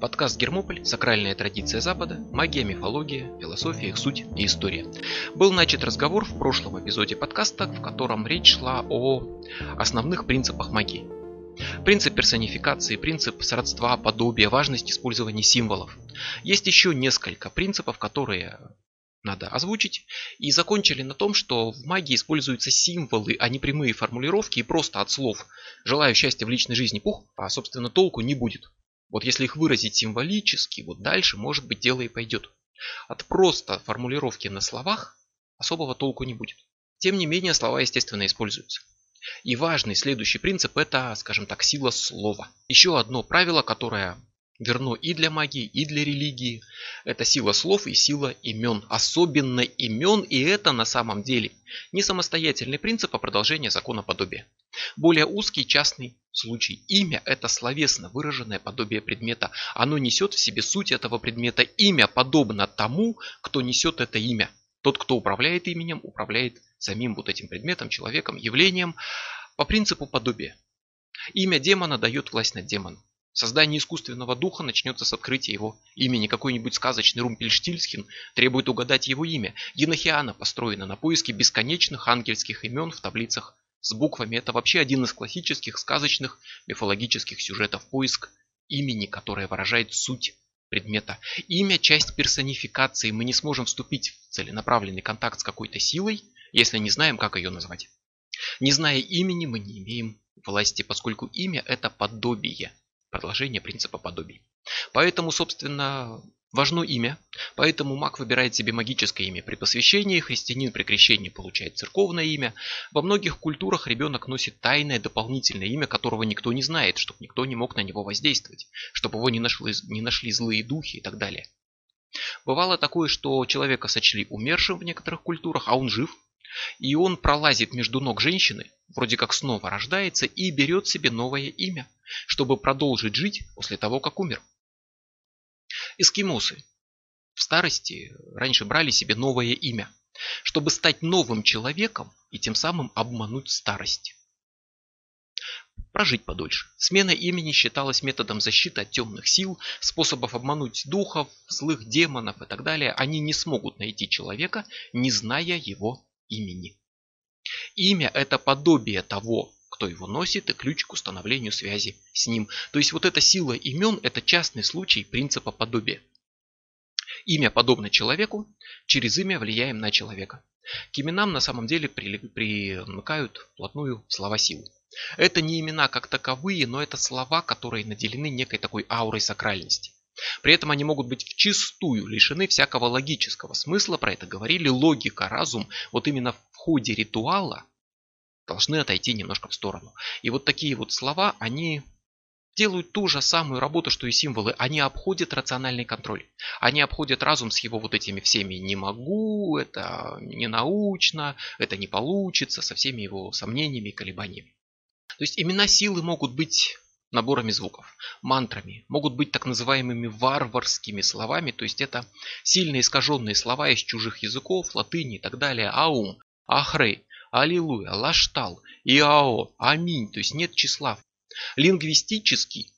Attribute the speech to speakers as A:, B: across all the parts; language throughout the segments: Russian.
A: Подкаст «Гермополь. Сакральная традиция Запада. Магия, мифология, философия, их суть и история». Был начат разговор в прошлом эпизоде подкаста, в котором речь шла о основных принципах магии. Принцип персонификации, принцип сродства, подобия, важность использования символов. Есть еще несколько принципов, которые надо озвучить. И закончили на том, что в магии используются символы, а не прямые формулировки, и просто от слов «желаю счастья в личной жизни пух», а собственно толку не будет. Вот если их выразить символически, вот дальше может быть дело и пойдет. От просто формулировки на словах особого толку не будет. Тем не менее слова естественно используются. И важный следующий принцип это, скажем так, сила слова. Еще одно правило, которое верно и для магии, и для религии. Это сила слов и сила имен. Особенно имен, и это на самом деле не самостоятельный принцип, а продолжение закона подобия. Более узкий частный случай. Имя – это словесно выраженное подобие предмета. Оно несет в себе суть этого предмета. Имя подобно тому, кто несет это имя. Тот, кто управляет именем, управляет самим вот этим предметом, человеком, явлением по принципу подобия. Имя демона дает власть над демоном. Создание искусственного духа начнется с открытия его имени. Какой-нибудь сказочный Румпельштильцхен требует угадать его имя. Енохиана построена на поиске бесконечных ангельских имен в таблицах с буквами. Это вообще один из классических сказочных мифологических сюжетов. Поиск имени, которое выражает суть предмета. Имя – часть персонификации. Мы не сможем вступить в целенаправленный контакт с какой-то силой, если не знаем, как ее назвать. Не зная имени, мы не имеем власти, поскольку имя – это подобие – продолжение принципа подобий. Поэтому, собственно, важно имя. Поэтому маг выбирает себе магическое имя при посвящении, христианин при крещении получает церковное имя. Во многих культурах ребенок носит тайное дополнительное имя, которого никто не знает, чтобы никто не мог на него воздействовать, чтобы его не нашли, не нашли злые духи и так далее. Бывало такое, что человека сочли умершим в некоторых культурах, а он жив, и он пролазит между ног женщины, вроде как снова рождается и берет себе новое имя, чтобы продолжить жить после того, как умер. Эскимосы в старости раньше брали себе новое имя, чтобы стать новым человеком и тем самым обмануть старость. Прожить подольше. Смена имени считалась методом защиты от темных сил, способов обмануть духов, злых демонов и так далее. Они не смогут найти человека, не зная его имени. Имя – это подобие того, кто его носит, и ключ к установлению связи с ним. То есть вот эта сила имен – это частный случай принципа подобия. Имя подобно человеку, через имя влияем на человека. К именам на самом деле примыкают плотную слова силы. Это не имена как таковые, но это слова, которые наделены некой такой аурой сакральности. При этом они могут быть вчистую лишены всякого логического смысла, про это говорили, логика, разум, вот именно в ходе ритуала должны отойти немножко в сторону. И вот такие вот слова, они делают ту же самую работу, что и символы. Они обходят рациональный контроль. Они обходят разум с его вот этими всеми «не могу», «это не научно», «это не получится», со всеми его сомнениями и колебаниями. То есть имена силы могут быть наборами звуков, мантрами, могут быть так называемыми варварскими словами, то есть это сильно искаженные слова из чужих языков, латыни и так далее, аум, ахрей, аллилуйя, лаштал, иао, аминь, то есть нет числа. Лингвистически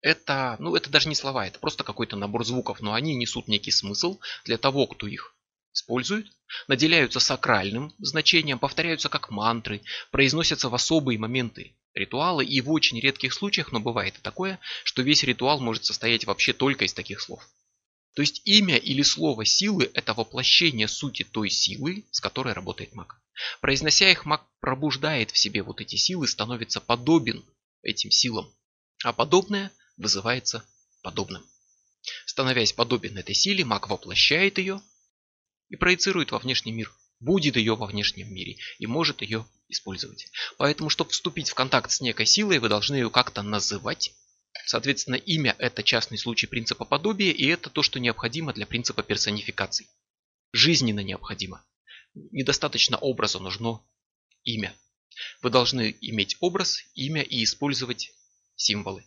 A: это, ну это даже не слова, это просто какой-то набор звуков, но они несут некий смысл для того, кто их использует, наделяются сакральным значением, повторяются как мантры, произносятся в особые моменты ритуала и в очень редких случаях, но бывает и такое, что весь ритуал может состоять вообще только из таких слов. То есть имя или слово силы – это воплощение сути той силы, с которой работает маг. Произнося их, маг пробуждает в себе вот эти силы, становится подобен этим силам. А подобное вызывается подобным. Становясь подобен этой силе, маг воплощает ее и проецирует во внешний мир. Будет ее во внешнем мире и может ее использовать. Поэтому, чтобы вступить в контакт с некой силой, вы должны ее как-то называть. Соответственно, имя – это частный случай принципа подобия, и это то, что необходимо для принципа персонификации. Жизненно необходимо. Недостаточно образа, нужно имя. Вы должны иметь образ, имя и использовать символы.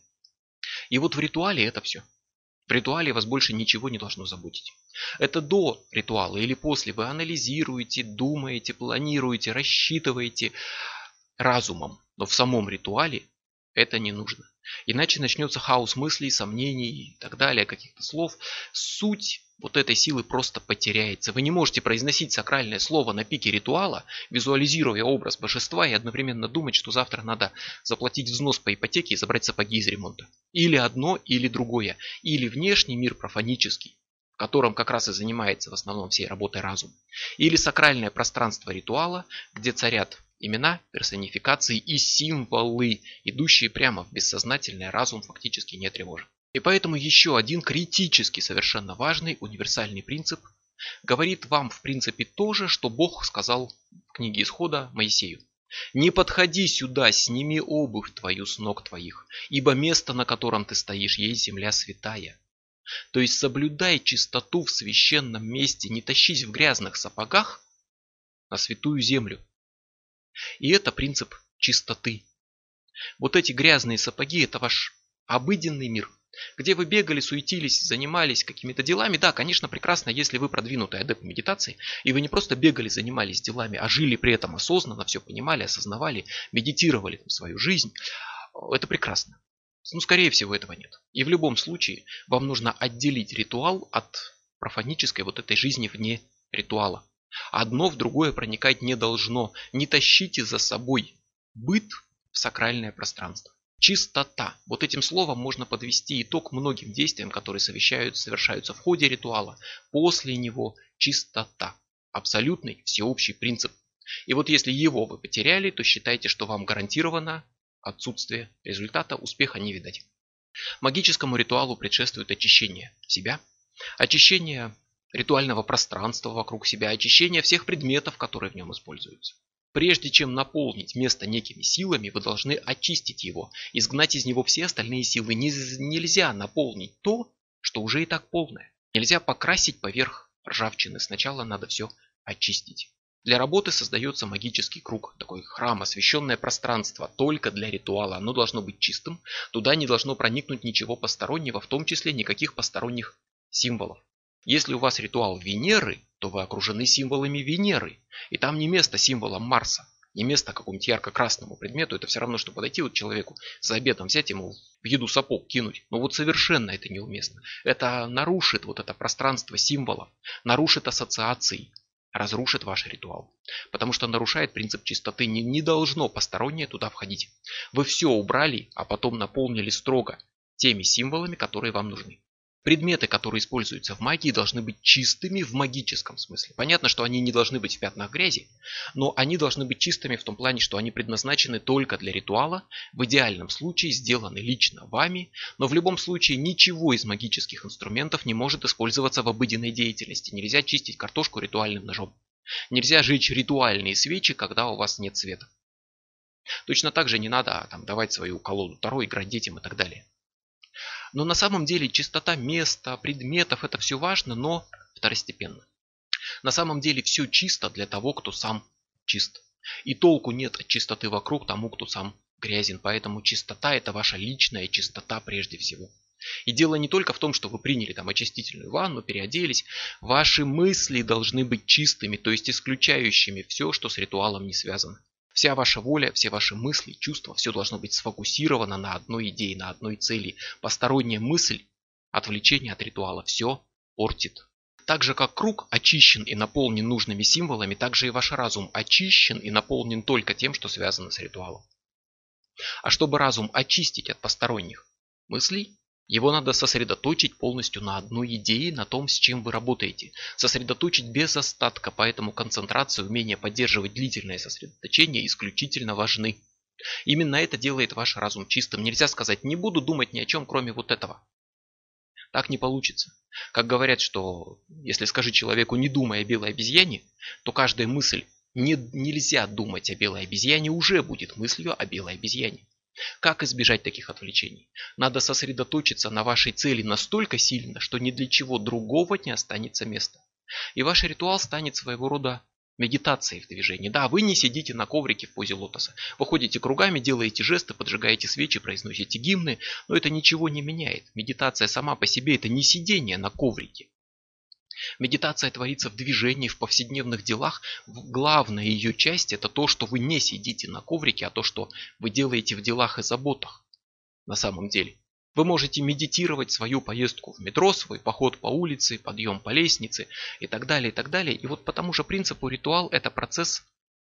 A: И вот в ритуале это все. В ритуале вас больше ничего не должно заботить. Это до ритуала или после вы анализируете, думаете, планируете, рассчитываете разумом. Но в самом ритуале это не нужно. Иначе начнется хаос мыслей, сомнений и так далее, каких-то слов. Суть вот этой силы просто потеряется. Вы не можете произносить сакральное слово на пике ритуала, визуализируя образ божества и одновременно думать, что завтра надо заплатить взнос по ипотеке и забрать сапоги из ремонта. Или одно, или другое. Или внешний мир профанический, в котором как раз и занимается в основном всей работой разум. Или сакральное пространство ритуала, где царят имена, персонификации и символы, идущие прямо в бессознательный разум фактически не тревожит. И поэтому еще один критически совершенно важный универсальный принцип говорит вам в принципе то же, что Бог сказал в книге Исхода Моисею. «Не подходи сюда, сними обувь твою с ног твоих, ибо место, на котором ты стоишь, есть земля святая». То есть соблюдай чистоту в священном месте, не тащись в грязных сапогах на святую землю. И это принцип чистоты. Вот эти грязные сапоги – это ваш обыденный мир, где вы бегали, суетились, занимались какими-то делами. Да, конечно, прекрасно, если вы продвинутый адепт медитации, и вы не просто бегали, занимались делами, а жили при этом осознанно, все понимали, осознавали, медитировали свою жизнь. Это прекрасно. Ну, скорее всего, этого нет. И в любом случае, вам нужно отделить ритуал от профанической вот этой жизни вне ритуала. Одно в другое проникать не должно. Не тащите за собой быт в сакральное пространство. Чистота. Вот этим словом можно подвести итог многим действиям, которые совершаются в ходе ритуала. После него чистота. Абсолютный всеобщий принцип. И вот если его вы потеряли, то считайте, что вам гарантировано отсутствие результата, успеха не видать. Магическому ритуалу предшествует очищение себя, очищение ритуального пространства вокруг себя, очищение всех предметов, которые в нем используются. Прежде чем наполнить место некими силами, вы должны очистить его, изгнать из него все остальные силы. Нельзя наполнить то, что уже и так полное. Нельзя покрасить поверх ржавчины. Сначала надо все очистить. Для работы создается магический круг, такой храм, освященное пространство, только для ритуала. Оно должно быть чистым, туда не должно проникнуть ничего постороннего, в том числе никаких посторонних символов. Если у вас ритуал Венеры, то вы окружены символами Венеры. И там не место символам Марса. Не место какому-нибудь ярко-красному предмету. Это все равно, что подойти вот человеку за обедом, взять ему в еду сапог кинуть. Но вот совершенно это неуместно. Это нарушит вот это пространство символов. Нарушит ассоциации. Разрушит ваш ритуал. Потому что нарушает принцип чистоты. Не, не должно постороннее туда входить. Вы все убрали, а потом наполнили строго теми символами, которые вам нужны. Предметы, которые используются в магии, должны быть чистыми в магическом смысле. Понятно, что они не должны быть в пятнах грязи, но они должны быть чистыми в том плане, что они предназначены только для ритуала, в идеальном случае сделаны лично вами, но в любом случае ничего из магических инструментов не может использоваться в обыденной деятельности. Нельзя чистить картошку ритуальным ножом. Нельзя жечь ритуальные свечи, когда у вас нет света. Точно так же не надо а, там, давать свою колоду Таро, играть детям и так далее. Но на самом деле чистота места, предметов, это все важно, но второстепенно. На самом деле все чисто для того, кто сам чист. И толку нет от чистоты вокруг тому, кто сам грязен. Поэтому чистота это ваша личная чистота прежде всего. И дело не только в том, что вы приняли там очистительную ванну, переоделись. Ваши мысли должны быть чистыми, то есть исключающими все, что с ритуалом не связано. Вся ваша воля, все ваши мысли, чувства, все должно быть сфокусировано на одной идее, на одной цели. Посторонняя мысль, отвлечение от ритуала, все портит. Так же как круг очищен и наполнен нужными символами, так же и ваш разум очищен и наполнен только тем, что связано с ритуалом. А чтобы разум очистить от посторонних мыслей, его надо сосредоточить полностью на одной идее, на том, с чем вы работаете. Сосредоточить без остатка, поэтому концентрация, умение поддерживать длительное сосредоточение исключительно важны. Именно это делает ваш разум чистым. Нельзя сказать, не буду думать ни о чем, кроме вот этого. Так не получится. Как говорят, что если скажи человеку, не думай о белой обезьяне, то каждая мысль не, нельзя думать о белой обезьяне уже будет мыслью о белой обезьяне. Как избежать таких отвлечений? Надо сосредоточиться на вашей цели настолько сильно, что ни для чего другого не останется места. И ваш ритуал станет своего рода медитацией в движении. Да, вы не сидите на коврике в позе лотоса. Вы ходите кругами, делаете жесты, поджигаете свечи, произносите гимны, но это ничего не меняет. Медитация сама по себе это не сидение на коврике. Медитация творится в движении, в повседневных делах. Главная ее часть это то, что вы не сидите на коврике, а то, что вы делаете в делах и заботах. на самом деле. Вы можете медитировать свою поездку в метро, свой поход по улице, подъем по лестнице и так далее, и так далее. И вот по тому же принципу ритуал – это процесс,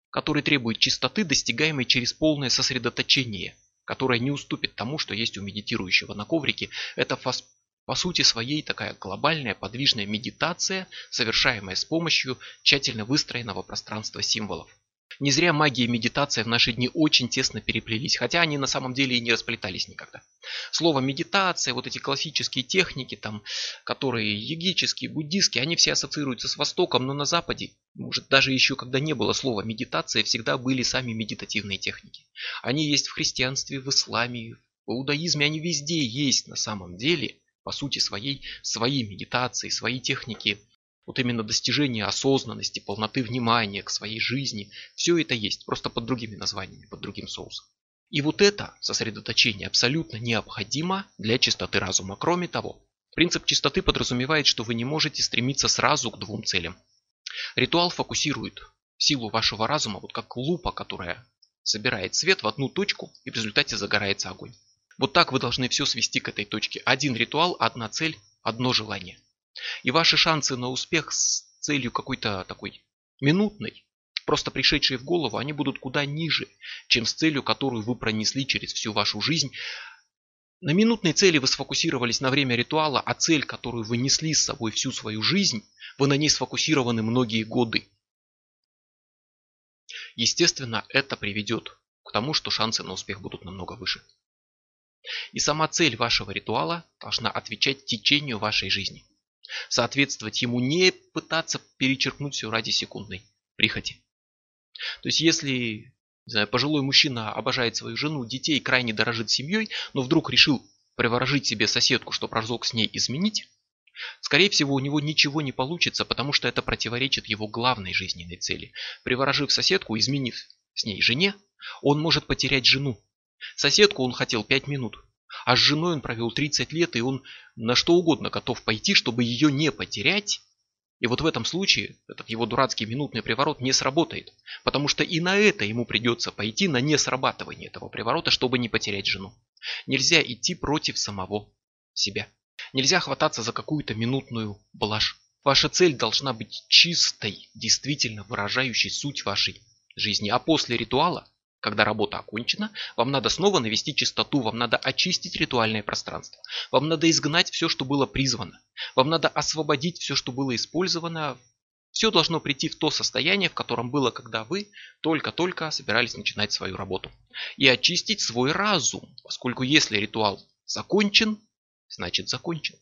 A: который требует чистоты, достигаемой через полное сосредоточение, которое не уступит тому, что есть у медитирующего на коврике. Это по сути своей такая глобальная подвижная медитация, совершаемая с помощью тщательно выстроенного пространства символов. Не зря магия и медитация в наши дни очень тесно переплелись, хотя они на самом деле и не расплетались никогда. Слово медитация, вот эти классические техники, там, которые егические, буддистские, они все ассоциируются с Востоком, но на Западе, может даже еще когда не было слова медитация, всегда были сами медитативные техники. Они есть в христианстве, в исламе, в иудаизме, они везде есть на самом деле, по сути своей, свои медитации, свои техники вот именно достижение осознанности, полноты внимания к своей жизни, все это есть, просто под другими названиями, под другим соусом. И вот это сосредоточение абсолютно необходимо для чистоты разума. Кроме того, принцип чистоты подразумевает, что вы не можете стремиться сразу к двум целям. Ритуал фокусирует силу вашего разума, вот как лупа, которая собирает свет в одну точку и в результате загорается огонь. Вот так вы должны все свести к этой точке. Один ритуал, одна цель, одно желание. И ваши шансы на успех с целью какой-то такой минутной, просто пришедшей в голову, они будут куда ниже, чем с целью, которую вы пронесли через всю вашу жизнь. На минутной цели вы сфокусировались на время ритуала, а цель, которую вы несли с собой всю свою жизнь, вы на ней сфокусированы многие годы. Естественно, это приведет к тому, что шансы на успех будут намного выше. И сама цель вашего ритуала должна отвечать течению вашей жизни соответствовать ему, не пытаться перечеркнуть все ради секундной прихоти. То есть если не знаю, пожилой мужчина обожает свою жену, детей, крайне дорожит семьей, но вдруг решил приворожить себе соседку, чтобы разок с ней изменить, скорее всего у него ничего не получится, потому что это противоречит его главной жизненной цели. Приворожив соседку, изменив с ней жене, он может потерять жену. Соседку он хотел 5 минут, а с женой он провел 30 лет, и он на что угодно готов пойти, чтобы ее не потерять. И вот в этом случае этот его дурацкий минутный приворот не сработает. Потому что и на это ему придется пойти, на несрабатывание этого приворота, чтобы не потерять жену. Нельзя идти против самого себя. Нельзя хвататься за какую-то минутную блажь. Ваша цель должна быть чистой, действительно выражающей суть вашей жизни. А после ритуала когда работа окончена, вам надо снова навести чистоту, вам надо очистить ритуальное пространство. Вам надо изгнать все, что было призвано. Вам надо освободить все, что было использовано. Все должно прийти в то состояние, в котором было, когда вы только-только собирались начинать свою работу. И очистить свой разум, поскольку если ритуал закончен, значит закончен.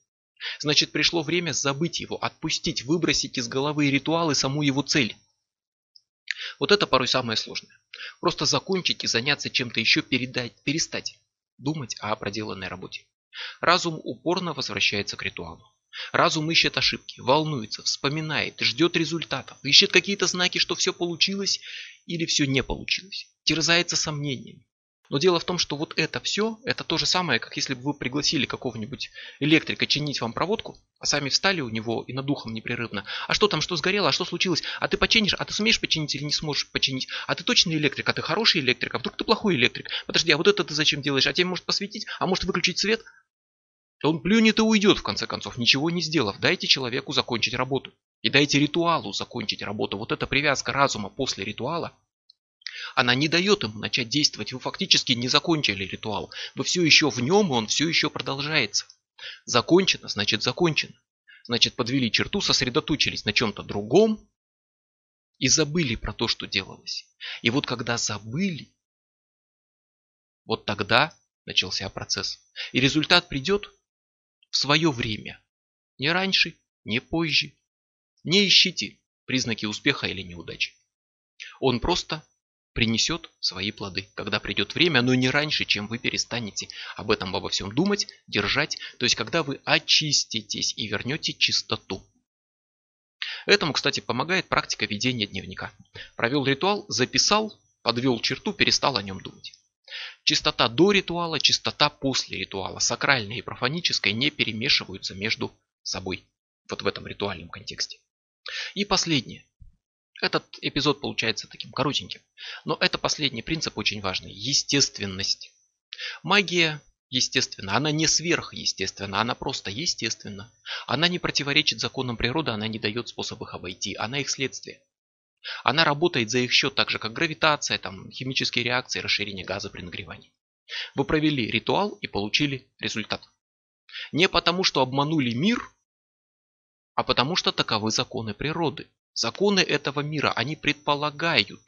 A: Значит пришло время забыть его, отпустить, выбросить из головы ритуал и саму его цель. Вот это порой самое сложное. Просто закончить и заняться чем-то еще, передать, перестать думать о проделанной работе. Разум упорно возвращается к ритуалу. Разум ищет ошибки, волнуется, вспоминает, ждет результатов, ищет какие-то знаки, что все получилось или все не получилось. Терзается сомнениями. Но дело в том, что вот это все, это то же самое, как если бы вы пригласили какого-нибудь электрика чинить вам проводку, а сами встали у него и над духом непрерывно. А что там, что сгорело, а что случилось? А ты починишь? А ты сумеешь починить или не сможешь починить? А ты точно электрик? А ты хороший электрик? А вдруг ты плохой электрик? Подожди, а вот это ты зачем делаешь? А тебе может посветить? А может выключить свет? Он плюнет и уйдет, в конце концов, ничего не сделав. Дайте человеку закончить работу. И дайте ритуалу закончить работу. Вот эта привязка разума после ритуала, она не дает ему начать действовать. Вы фактически не закончили ритуал. Вы все еще в нем, и он все еще продолжается. Закончено, значит закончено. Значит подвели черту, сосредоточились на чем-то другом и забыли про то, что делалось. И вот когда забыли, вот тогда начался процесс. И результат придет в свое время. Не раньше, не позже. Не ищите признаки успеха или неудачи. Он просто принесет свои плоды, когда придет время, но не раньше, чем вы перестанете об этом обо всем думать, держать, то есть когда вы очиститесь и вернете чистоту. Этому, кстати, помогает практика ведения дневника. Провел ритуал, записал, подвел черту, перестал о нем думать. Чистота до ритуала, чистота после ритуала, сакральная и профаническая не перемешиваются между собой. Вот в этом ритуальном контексте. И последнее. Этот эпизод получается таким коротеньким. Но это последний принцип очень важный. Естественность. Магия естественна. Она не сверхъестественна, она просто естественна. Она не противоречит законам природы, она не дает способ их обойти, она их следствие. Она работает за их счет так же, как гравитация, там, химические реакции, расширение газа при нагревании. Вы провели ритуал и получили результат. Не потому, что обманули мир, а потому, что таковы законы природы. Законы этого мира, они предполагают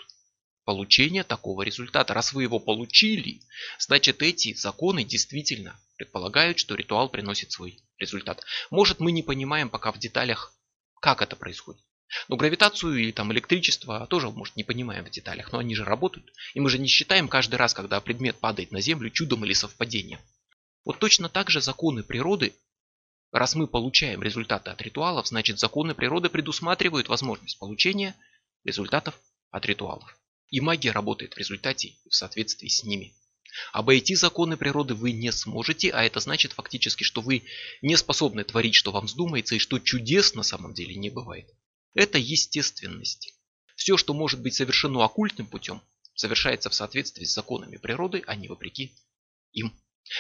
A: получение такого результата. Раз вы его получили, значит эти законы действительно предполагают, что ритуал приносит свой результат. Может мы не понимаем пока в деталях, как это происходит. Но гравитацию или там электричество тоже, может, не понимаем в деталях, но они же работают. И мы же не считаем каждый раз, когда предмет падает на Землю, чудом или совпадением. Вот точно так же законы природы, раз мы получаем результаты от ритуалов, значит законы природы предусматривают возможность получения результатов от ритуалов. И магия работает в результате и в соответствии с ними. Обойти законы природы вы не сможете, а это значит фактически, что вы не способны творить, что вам вздумается, и что чудес на самом деле не бывает. Это естественность. Все, что может быть совершено оккультным путем, совершается в соответствии с законами природы, а не вопреки им.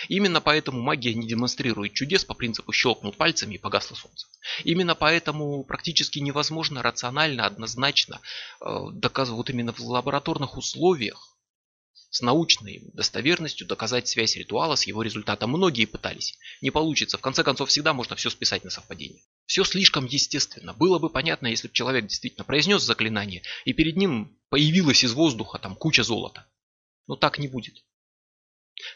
A: Именно поэтому магия не демонстрирует чудес по принципу щелкнул пальцами и погасло солнце. Именно поэтому практически невозможно рационально, однозначно э, доказывать вот именно в лабораторных условиях с научной достоверностью доказать связь ритуала с его результатом. Многие пытались. Не получится. В конце концов, всегда можно все списать на совпадение. Все слишком естественно. Было бы понятно, если бы человек действительно произнес заклинание, и перед ним появилась из воздуха там куча золота. Но так не будет.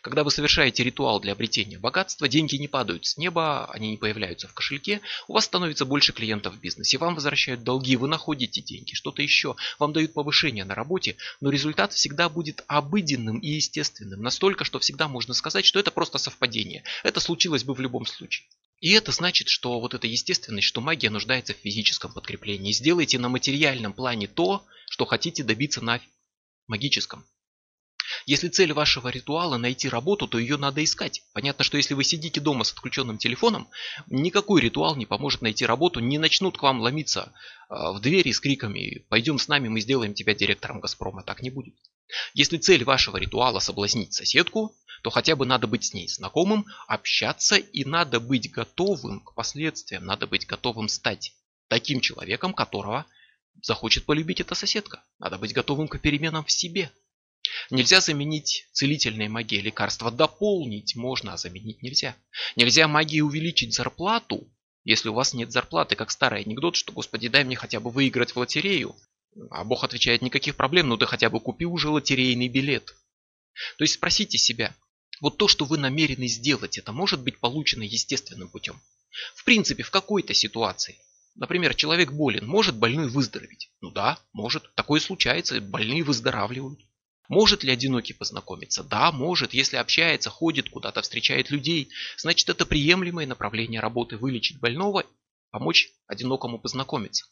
A: Когда вы совершаете ритуал для обретения богатства, деньги не падают с неба, они не появляются в кошельке, у вас становится больше клиентов в бизнесе, вам возвращают долги, вы находите деньги, что-то еще, вам дают повышение на работе, но результат всегда будет обыденным и естественным, настолько, что всегда можно сказать, что это просто совпадение. Это случилось бы в любом случае. И это значит, что вот эта естественность, что магия нуждается в физическом подкреплении. Сделайте на материальном плане то, что хотите добиться на магическом. Если цель вашего ритуала найти работу, то ее надо искать. Понятно, что если вы сидите дома с отключенным телефоном, никакой ритуал не поможет найти работу, не начнут к вам ломиться а, в двери с криками «пойдем с нами, мы сделаем тебя директором Газпрома». Так не будет. Если цель вашего ритуала соблазнить соседку, то хотя бы надо быть с ней знакомым, общаться и надо быть готовым к последствиям, надо быть готовым стать таким человеком, которого захочет полюбить эта соседка. Надо быть готовым к переменам в себе. Нельзя заменить целительные магии лекарства. Дополнить можно, а заменить нельзя. Нельзя магии увеличить зарплату, если у вас нет зарплаты, как старый анекдот, что, господи, дай мне хотя бы выиграть в лотерею. А Бог отвечает, никаких проблем, ну ты хотя бы купи уже лотерейный билет. То есть спросите себя, вот то, что вы намерены сделать, это может быть получено естественным путем. В принципе, в какой-то ситуации. Например, человек болен, может больной выздороветь? Ну да, может. Такое случается, больные выздоравливают. Может ли одинокий познакомиться? Да, может. Если общается, ходит куда-то, встречает людей, значит это приемлемое направление работы вылечить больного, помочь одинокому познакомиться.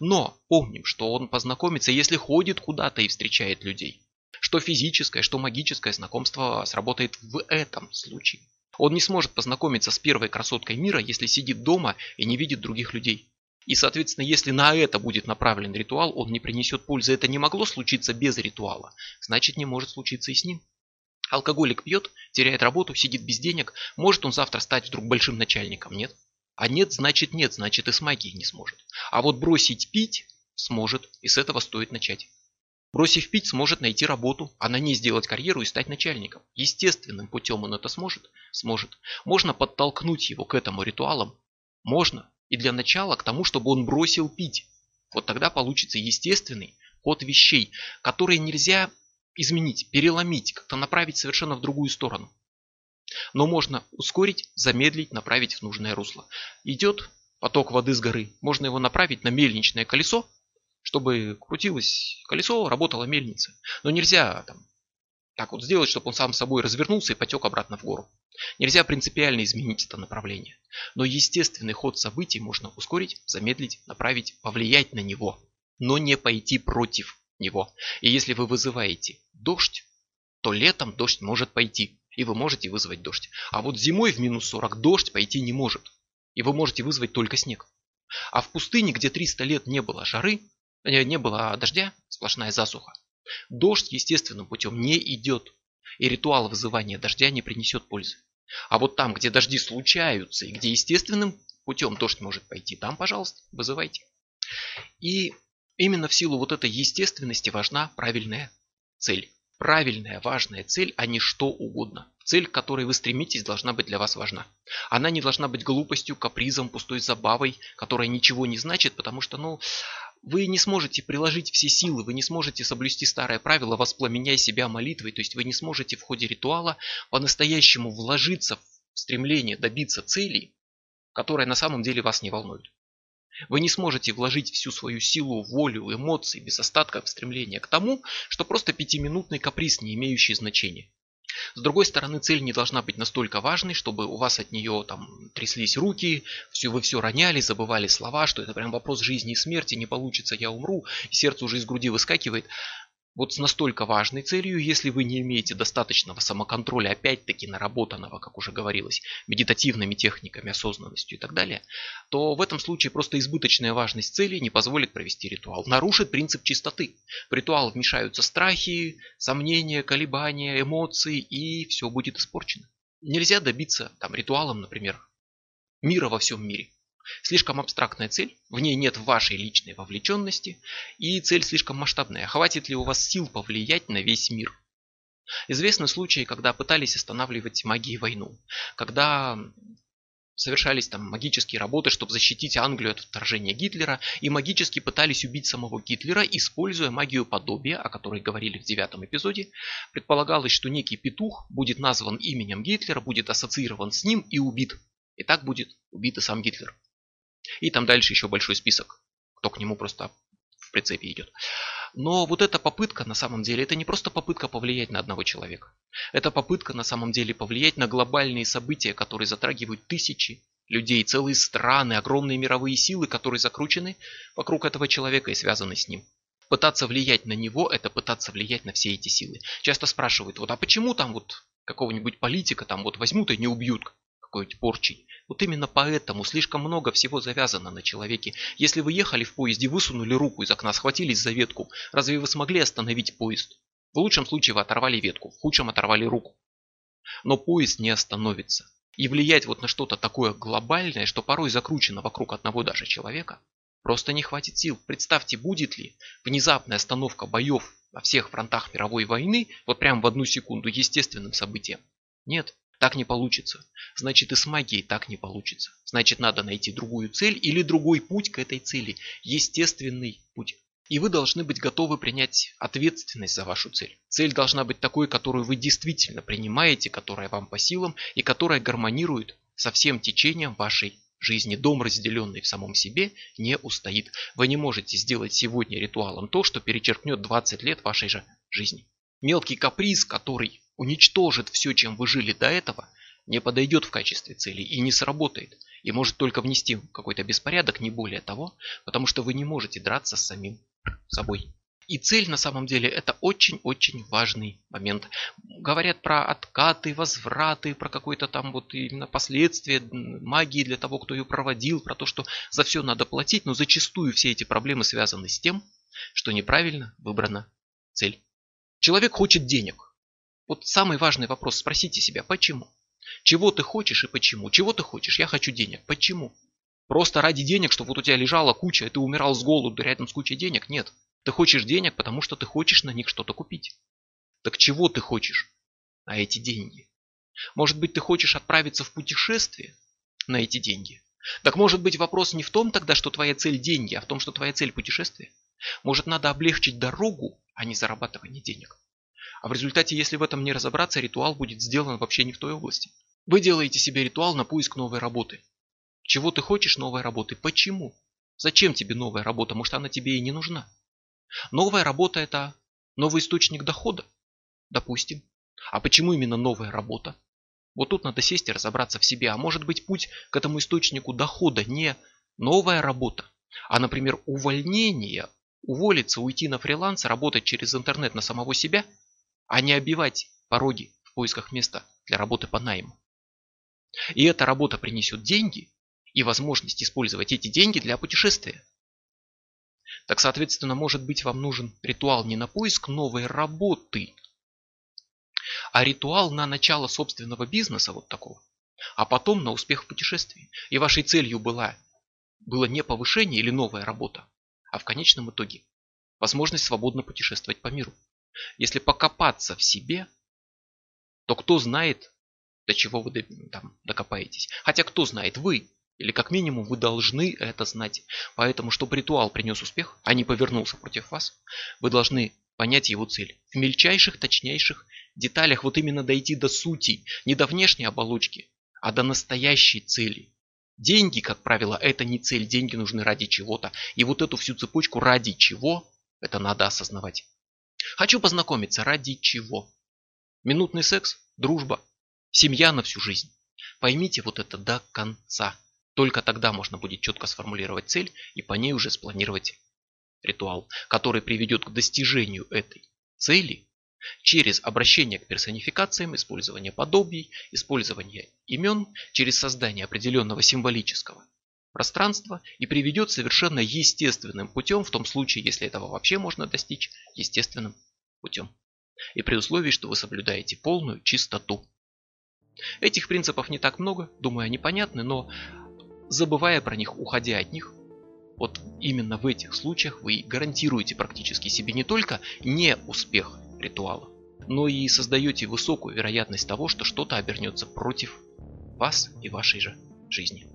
A: Но помним, что он познакомится, если ходит куда-то и встречает людей. Что физическое, что магическое знакомство сработает в этом случае. Он не сможет познакомиться с первой красоткой мира, если сидит дома и не видит других людей. И, соответственно, если на это будет направлен ритуал, он не принесет пользы. Это не могло случиться без ритуала. Значит, не может случиться и с ним. Алкоголик пьет, теряет работу, сидит без денег. Может он завтра стать вдруг большим начальником? Нет. А нет, значит нет, значит и с магией не сможет. А вот бросить пить сможет, и с этого стоит начать. Бросив пить, сможет найти работу, а на ней сделать карьеру и стать начальником. Естественным путем он это сможет? Сможет. Можно подтолкнуть его к этому ритуалам? Можно. И для начала к тому, чтобы он бросил пить. Вот тогда получится естественный ход вещей, которые нельзя изменить, переломить, как-то направить совершенно в другую сторону. Но можно ускорить, замедлить, направить в нужное русло. Идет поток воды с горы, можно его направить на мельничное колесо, чтобы крутилось колесо, работала мельница. Но нельзя там, так вот сделать, чтобы он сам собой развернулся и потек обратно в гору. Нельзя принципиально изменить это направление. Но естественный ход событий можно ускорить, замедлить, направить, повлиять на него. Но не пойти против него. И если вы вызываете дождь, то летом дождь может пойти. И вы можете вызвать дождь. А вот зимой в минус 40 дождь пойти не может. И вы можете вызвать только снег. А в пустыне, где 300 лет не было жары, э, не было дождя, сплошная засуха, дождь естественным путем не идет. И ритуал вызывания дождя не принесет пользы. А вот там, где дожди случаются и где естественным путем дождь может пойти, там, пожалуйста, вызывайте. И именно в силу вот этой естественности важна правильная цель. Правильная, важная цель, а не что угодно. Цель, к которой вы стремитесь, должна быть для вас важна. Она не должна быть глупостью, капризом, пустой забавой, которая ничего не значит, потому что, ну, вы не сможете приложить все силы, вы не сможете соблюсти старое правило «воспламеняй себя молитвой», то есть вы не сможете в ходе ритуала по-настоящему вложиться в стремление добиться целей, которая на самом деле вас не волнует. Вы не сможете вложить всю свою силу, волю, эмоции без остатка в стремление к тому, что просто пятиминутный каприз, не имеющий значения. С другой стороны, цель не должна быть настолько важной, чтобы у вас от нее там тряслись руки, все, вы все роняли, забывали слова, что это прям вопрос жизни и смерти, не получится, я умру, сердце уже из груди выскакивает. Вот с настолько важной целью, если вы не имеете достаточного самоконтроля, опять-таки наработанного, как уже говорилось, медитативными техниками, осознанностью и так далее, то в этом случае просто избыточная важность цели не позволит провести ритуал. Нарушит принцип чистоты. В ритуал вмешаются страхи, сомнения, колебания, эмоции, и все будет испорчено. Нельзя добиться там ритуалом, например, мира во всем мире. Слишком абстрактная цель, в ней нет вашей личной вовлеченности, и цель слишком масштабная. Хватит ли у вас сил повлиять на весь мир? Известны случаи, когда пытались останавливать магией войну, когда совершались там магические работы, чтобы защитить Англию от вторжения Гитлера, и магически пытались убить самого Гитлера, используя магию подобия, о которой говорили в девятом эпизоде. Предполагалось, что некий петух будет назван именем Гитлера, будет ассоциирован с ним и убит. И так будет убит и сам Гитлер. И там дальше еще большой список, кто к нему просто в прицепе идет. Но вот эта попытка на самом деле, это не просто попытка повлиять на одного человека. Это попытка на самом деле повлиять на глобальные события, которые затрагивают тысячи людей, целые страны, огромные мировые силы, которые закручены вокруг этого человека и связаны с ним. Пытаться влиять на него, это пытаться влиять на все эти силы. Часто спрашивают, вот а почему там вот какого-нибудь политика там вот возьмут и не убьют какой-нибудь порчей? Вот именно поэтому слишком много всего завязано на человеке. Если вы ехали в поезде, высунули руку из окна, схватились за ветку, разве вы смогли остановить поезд? В лучшем случае вы оторвали ветку, в худшем оторвали руку. Но поезд не остановится. И влиять вот на что-то такое глобальное, что порой закручено вокруг одного даже человека, просто не хватит сил. Представьте, будет ли внезапная остановка боев во всех фронтах мировой войны, вот прям в одну секунду, естественным событием? Нет. Так не получится. Значит и с магией так не получится. Значит надо найти другую цель или другой путь к этой цели. Естественный путь. И вы должны быть готовы принять ответственность за вашу цель. Цель должна быть такой, которую вы действительно принимаете, которая вам по силам и которая гармонирует со всем течением вашей жизни. Дом, разделенный в самом себе, не устоит. Вы не можете сделать сегодня ритуалом то, что перечеркнет 20 лет вашей же жизни. Мелкий каприз, который уничтожит все, чем вы жили до этого, не подойдет в качестве цели и не сработает. И может только внести какой-то беспорядок, не более того, потому что вы не можете драться с самим собой. И цель на самом деле это очень-очень важный момент. Говорят про откаты, возвраты, про какое-то там вот именно последствия магии для того, кто ее проводил, про то, что за все надо платить, но зачастую все эти проблемы связаны с тем, что неправильно выбрана цель. Человек хочет денег, вот самый важный вопрос, спросите себя, почему? Чего ты хочешь и почему? Чего ты хочешь? Я хочу денег. Почему? Просто ради денег, чтобы вот у тебя лежала куча, и ты умирал с голоду рядом с кучей денег? Нет. Ты хочешь денег, потому что ты хочешь на них что-то купить. Так чего ты хочешь на эти деньги? Может быть, ты хочешь отправиться в путешествие на эти деньги? Так может быть вопрос не в том тогда, что твоя цель деньги, а в том, что твоя цель путешествие? Может надо облегчить дорогу, а не зарабатывание денег? А в результате, если в этом не разобраться, ритуал будет сделан вообще не в той области. Вы делаете себе ритуал на поиск новой работы. Чего ты хочешь новой работы? Почему? Зачем тебе новая работа? Может она тебе и не нужна? Новая работа это новый источник дохода? Допустим. А почему именно новая работа? Вот тут надо сесть и разобраться в себе. А может быть путь к этому источнику дохода не новая работа, а, например, увольнение, уволиться, уйти на фриланс, работать через интернет на самого себя – а не обивать пороги в поисках места для работы по найму. И эта работа принесет деньги и возможность использовать эти деньги для путешествия. Так, соответственно, может быть вам нужен ритуал не на поиск новой работы, а ритуал на начало собственного бизнеса вот такого, а потом на успех в путешествии. И вашей целью была, было не повышение или новая работа, а в конечном итоге возможность свободно путешествовать по миру. Если покопаться в себе, то кто знает, до чего вы там докопаетесь. Хотя кто знает, вы. Или как минимум вы должны это знать. Поэтому, чтобы ритуал принес успех, а не повернулся против вас, вы должны понять его цель. В мельчайших, точнейших деталях вот именно дойти до сути, не до внешней оболочки, а до настоящей цели. Деньги, как правило, это не цель, деньги нужны ради чего-то. И вот эту всю цепочку ради чего, это надо осознавать. Хочу познакомиться, ради чего. Минутный секс, дружба, семья на всю жизнь. Поймите вот это до конца. Только тогда можно будет четко сформулировать цель и по ней уже спланировать ритуал, который приведет к достижению этой цели через обращение к персонификациям, использование подобий, использование имен, через создание определенного символического пространства и приведет совершенно естественным путем, в том случае, если этого вообще можно достичь, естественным путем. И при условии, что вы соблюдаете полную чистоту. Этих принципов не так много, думаю, они понятны, но забывая про них, уходя от них, вот именно в этих случаях вы гарантируете практически себе не только не успех ритуала, но и создаете высокую вероятность того, что что-то обернется против вас и вашей же жизни.